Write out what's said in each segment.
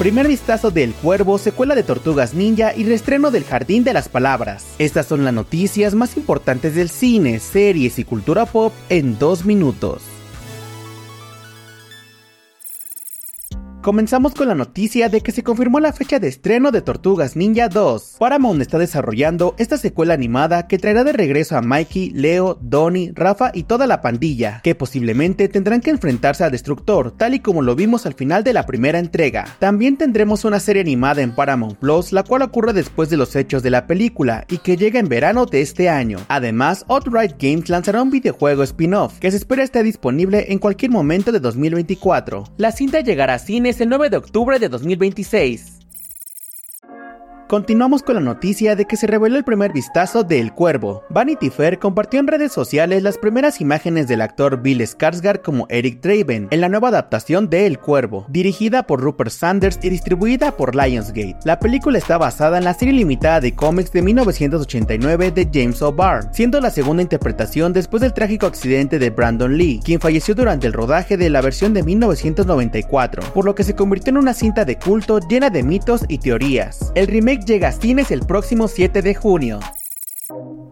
primer vistazo del Cuervo, secuela de Tortugas Ninja y reestreno del Jardín de las Palabras. Estas son las noticias más importantes del cine, series y cultura pop en dos minutos. Comenzamos con la noticia de que se confirmó la fecha de estreno de Tortugas Ninja 2. Paramount está desarrollando esta secuela animada que traerá de regreso a Mikey, Leo, Donnie, Rafa y toda la pandilla, que posiblemente tendrán que enfrentarse a Destructor, tal y como lo vimos al final de la primera entrega. También tendremos una serie animada en Paramount Plus, la cual ocurre después de los hechos de la película y que llega en verano de este año. Además, Outright Games lanzará un videojuego spin-off que se espera esté disponible en cualquier momento de 2024. La cinta llegará a cine el 9 de octubre de 2026. Continuamos con la noticia de que se reveló el primer vistazo de El Cuervo. Vanity Fair compartió en redes sociales las primeras imágenes del actor Bill Skarsgård como Eric Draven en la nueva adaptación de El Cuervo, dirigida por Rupert Sanders y distribuida por Lionsgate. La película está basada en la serie limitada de cómics de 1989 de James O'Barr, siendo la segunda interpretación después del trágico accidente de Brandon Lee, quien falleció durante el rodaje de la versión de 1994, por lo que se convirtió en una cinta de culto llena de mitos y teorías. El remake llega a cines el próximo 7 de junio.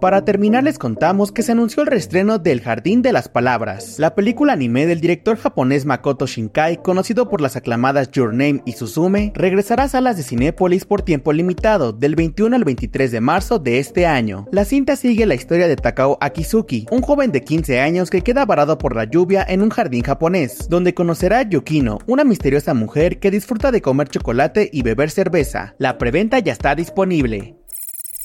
Para terminar les contamos que se anunció el reestreno del Jardín de las Palabras, la película anime del director japonés Makoto Shinkai, conocido por las aclamadas Your Name y Suzume, regresará a salas de Cinépolis por tiempo limitado, del 21 al 23 de marzo de este año. La cinta sigue la historia de Takao Akizuki, un joven de 15 años que queda varado por la lluvia en un jardín japonés, donde conocerá a Yukino, una misteriosa mujer que disfruta de comer chocolate y beber cerveza. La preventa ya está disponible.